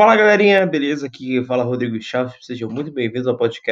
Fala galerinha, beleza? Aqui fala é Rodrigo Chaves, sejam muito bem-vindos ao podcast